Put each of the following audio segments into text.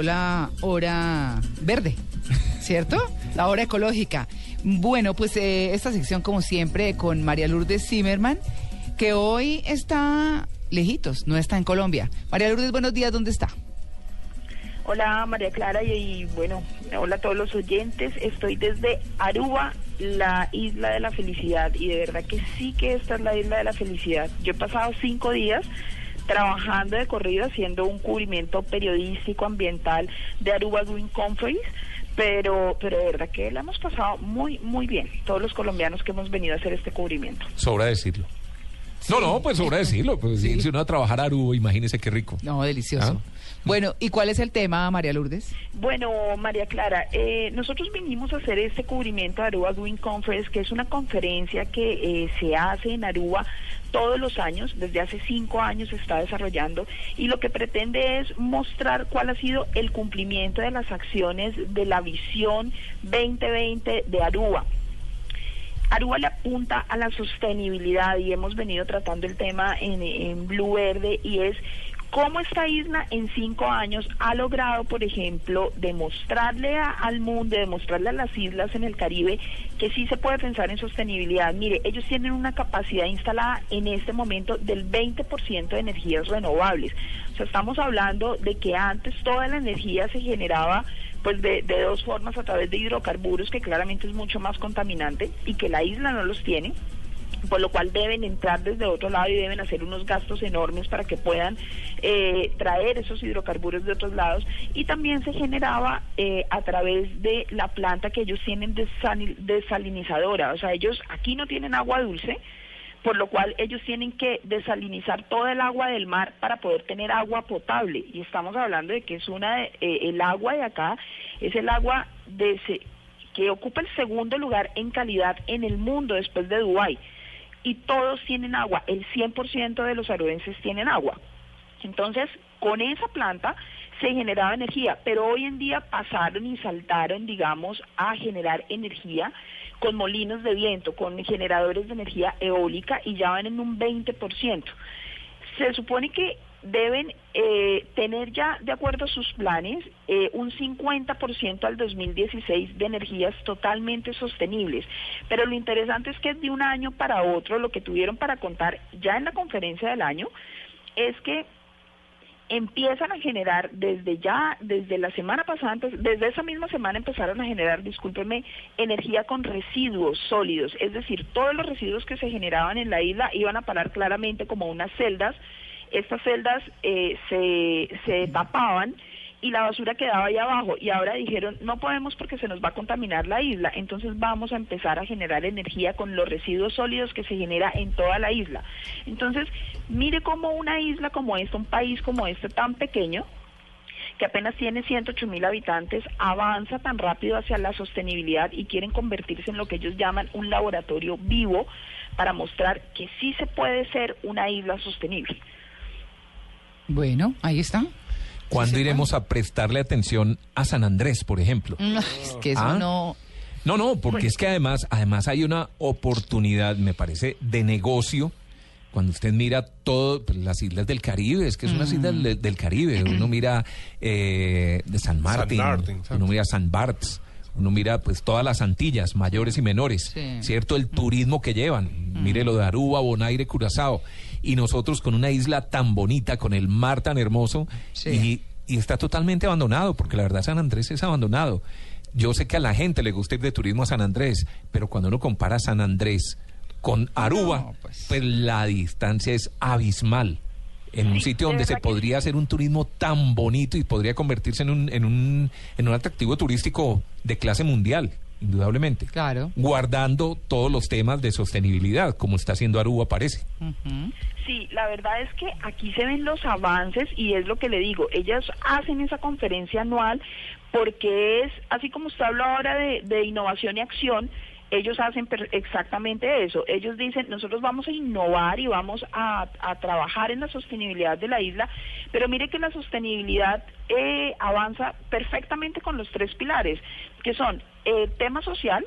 La hora verde, ¿cierto? La hora ecológica. Bueno, pues eh, esta sección como siempre con María Lourdes Zimmerman, que hoy está lejitos, no está en Colombia. María Lourdes, buenos días, ¿dónde está? Hola María Clara y, y, bueno, hola a todos los oyentes. Estoy desde Aruba, la isla de la felicidad y de verdad que sí que esta es la isla de la felicidad. Yo he pasado cinco días trabajando de corrido haciendo un cubrimiento periodístico ambiental de Aruba Green Conference pero pero de verdad que la hemos pasado muy muy bien todos los colombianos que hemos venido a hacer este cubrimiento. Sobra decirlo no, no, pues sobra decirlo. Pues, sí. Si uno va a trabajar a Aruba, imagínese qué rico. No, delicioso. ¿Ah? Bueno, ¿y cuál es el tema, María Lourdes? Bueno, María Clara, eh, nosotros vinimos a hacer este cubrimiento de Aruba Green Conference, que es una conferencia que eh, se hace en Aruba todos los años, desde hace cinco años se está desarrollando, y lo que pretende es mostrar cuál ha sido el cumplimiento de las acciones de la visión 2020 de Aruba. Aruba le apunta a la sostenibilidad y hemos venido tratando el tema en, en Blue Verde y es cómo esta isla en cinco años ha logrado, por ejemplo, demostrarle a, al mundo, demostrarle a las islas en el Caribe que sí se puede pensar en sostenibilidad. Mire, ellos tienen una capacidad instalada en este momento del 20% de energías renovables. O sea, estamos hablando de que antes toda la energía se generaba pues de, de, dos formas a través de hidrocarburos que claramente es mucho más contaminante y que la isla no los tiene por lo cual deben entrar desde otro lado y deben hacer unos gastos enormes para que puedan eh, traer esos hidrocarburos de otros lados y también se generaba eh, a través de la planta que ellos tienen desalinizadora, o sea, ellos aquí no tienen agua dulce, por lo cual ellos tienen que desalinizar todo el agua del mar para poder tener agua potable. Y estamos hablando de que es una, eh, el agua de acá es el agua de que ocupa el segundo lugar en calidad en el mundo después de Dubái. Y todos tienen agua, el 100% de los aruenses tienen agua. Entonces, con esa planta se generaba energía, pero hoy en día pasaron y saltaron, digamos, a generar energía con molinos de viento, con generadores de energía eólica y ya van en un 20%. Se supone que deben eh, tener ya, de acuerdo a sus planes, eh, un 50% al 2016 de energías totalmente sostenibles. Pero lo interesante es que de un año para otro, lo que tuvieron para contar ya en la conferencia del año, es que empiezan a generar desde ya, desde la semana pasada, desde esa misma semana empezaron a generar, discúlpeme, energía con residuos sólidos, es decir, todos los residuos que se generaban en la isla iban a parar claramente como unas celdas, estas celdas eh, se, se tapaban y la basura quedaba ahí abajo y ahora dijeron no podemos porque se nos va a contaminar la isla, entonces vamos a empezar a generar energía con los residuos sólidos que se genera en toda la isla. Entonces, mire cómo una isla como esta, un país como este tan pequeño, que apenas tiene 108 mil habitantes, avanza tan rápido hacia la sostenibilidad y quieren convertirse en lo que ellos llaman un laboratorio vivo para mostrar que sí se puede ser una isla sostenible. Bueno, ahí está. ¿Cuándo iremos a prestarle atención a San Andrés, por ejemplo? No, es que eso ¿Ah? no... No, no, porque es que además, además hay una oportunidad, me parece, de negocio. Cuando usted mira todas las islas del Caribe, es que es una Mm. isla del, del Caribe. Uno mira eh, de San Martín, Martín, uno mira San Barts, uno mira pues todas las Antillas, mayores y menores, Sí. ¿cierto? El turismo que llevan. Mire lo de Aruba, Bonaire, Curazao. Y nosotros con una isla tan bonita, con el mar tan hermoso, Sí. y, y está totalmente abandonado, porque la verdad San Andrés es abandonado. Yo sé que a la gente le gusta ir de turismo a San Andrés, pero cuando uno compara San Andrés con Aruba, No, pues. pues. la distancia es abismal. En un sitio de donde se podría hacer un turismo tan bonito y podría convertirse en un, en un, en un atractivo turístico de clase mundial. indudablemente. Claro. Guardando todos los temas de sostenibilidad, como está haciendo Aruba, parece. Ujú. Sí, la verdad es que aquí se ven los avances y es lo que le digo, ellas hacen esa conferencia anual porque es, así como usted habló ahora de, de innovación y acción, ellos hacen exactamente eso. Ellos dicen, nosotros vamos a innovar y vamos a, a trabajar en la sostenibilidad de la isla, pero mire que la sostenibilidad eh, avanza perfectamente con los tres pilares, que son el tema social,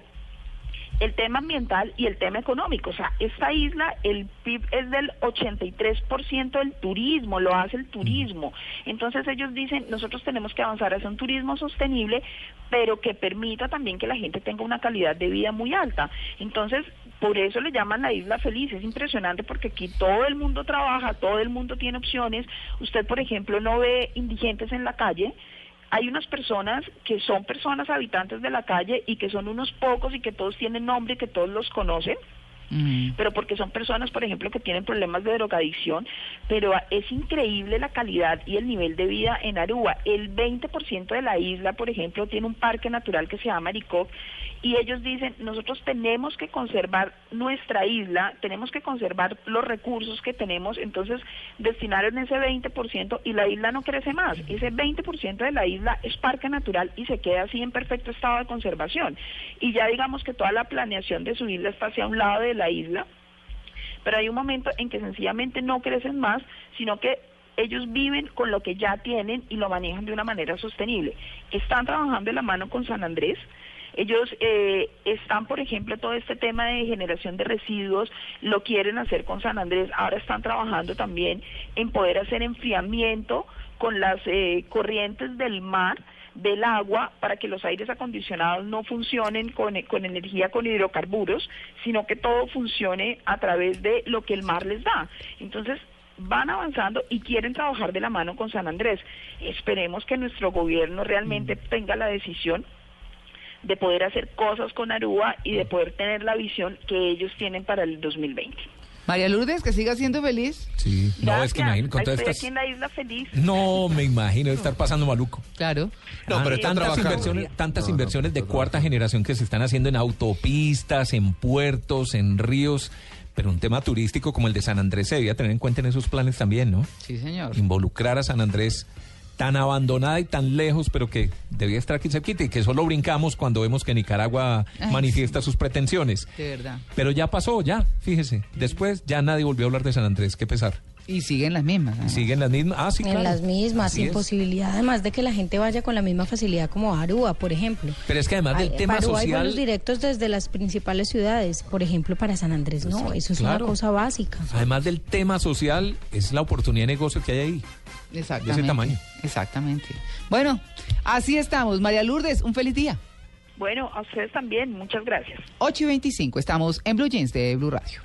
el tema ambiental y el tema económico. O sea, esta isla, el PIB es del 83% del turismo, lo hace el turismo. Entonces ellos dicen, nosotros tenemos que avanzar hacia un turismo sostenible, pero que permita también que la gente tenga una calidad de vida muy alta. Entonces, por eso le llaman la isla feliz. Es impresionante porque aquí todo el mundo trabaja, todo el mundo tiene opciones. Usted, por ejemplo, no ve indigentes en la calle hay unas personas que son personas habitantes de la calle y que son unos pocos y que todos tienen nombre y que todos los conocen, Mm. pero porque son personas, por ejemplo, que tienen problemas de drogadicción, pero es increíble la calidad y el nivel de vida en Aruba. El 20% de la isla, por ejemplo, tiene un parque natural que se llama Aricoc y ellos dicen, nosotros tenemos que conservar nuestra isla, tenemos que conservar los recursos que tenemos, entonces destinaron ese 20% y la isla no crece más. Ese 20% de la isla es parque natural y se queda así en perfecto estado de conservación. Y ya digamos que toda la planeación de su isla está hacia un lado de la isla, pero hay un momento en que sencillamente no crecen más, sino que ellos viven con lo que ya tienen y lo manejan de una manera sostenible. Están trabajando de la mano con San Andrés. Ellos eh, están, por ejemplo, todo este tema de generación de residuos, lo quieren hacer con San Andrés. Ahora están trabajando también en poder hacer enfriamiento con las eh, corrientes del mar del agua para que los aires acondicionados no funcionen con, con energía con hidrocarburos, sino que todo funcione a través de lo que el mar les da. Entonces, van avanzando y quieren trabajar de la mano con San Andrés. Esperemos que nuestro gobierno realmente tenga la decisión de poder hacer cosas con Aruba y de poder tener la visión que ellos tienen para el 2020. María Lourdes, que siga siendo feliz. Sí, no, es que con todas Estoy estas... aquí en la isla feliz. No, me imagino estar pasando maluco. Claro. No, pero Ah, están tantas inversiones, tantas No, inversiones de cuarta generación que se están haciendo en autopistas, en puertos, en ríos, pero un tema turístico como el de San Andrés se debía tener en cuenta en esos planes también, ¿no? Sí, señor. Involucrar a San Andrés tan abandonada y tan lejos, pero que debía estar aquí cerquita y que solo brincamos cuando vemos que Nicaragua Ay, manifiesta sus pretensiones. De verdad. Pero ya pasó, ya, fíjese. Después ya nadie volvió a hablar de San Andrés, qué pesar. Y siguen las mismas. ¿no? Siguen las mismas. Ah, sí, en claro. las mismas, Así sin es. posibilidad, además de que la gente vaya con la misma facilidad como a Aruba, por ejemplo. Pero es que además del Hay- tema Aruba hay social. vuelos directos desde las principales ciudades, por ejemplo, para San Andrés, no, eso es claro. una cosa básica. Además del tema social, es la oportunidad de negocio que hay ahí. Exactamente. de ese tamaño. Exactamente. Bueno, así estamos. María Lourdes, un feliz día. Bueno, a ustedes también, muchas gracias. 8 y 25, estamos en Blue Jeans de Blue Radio.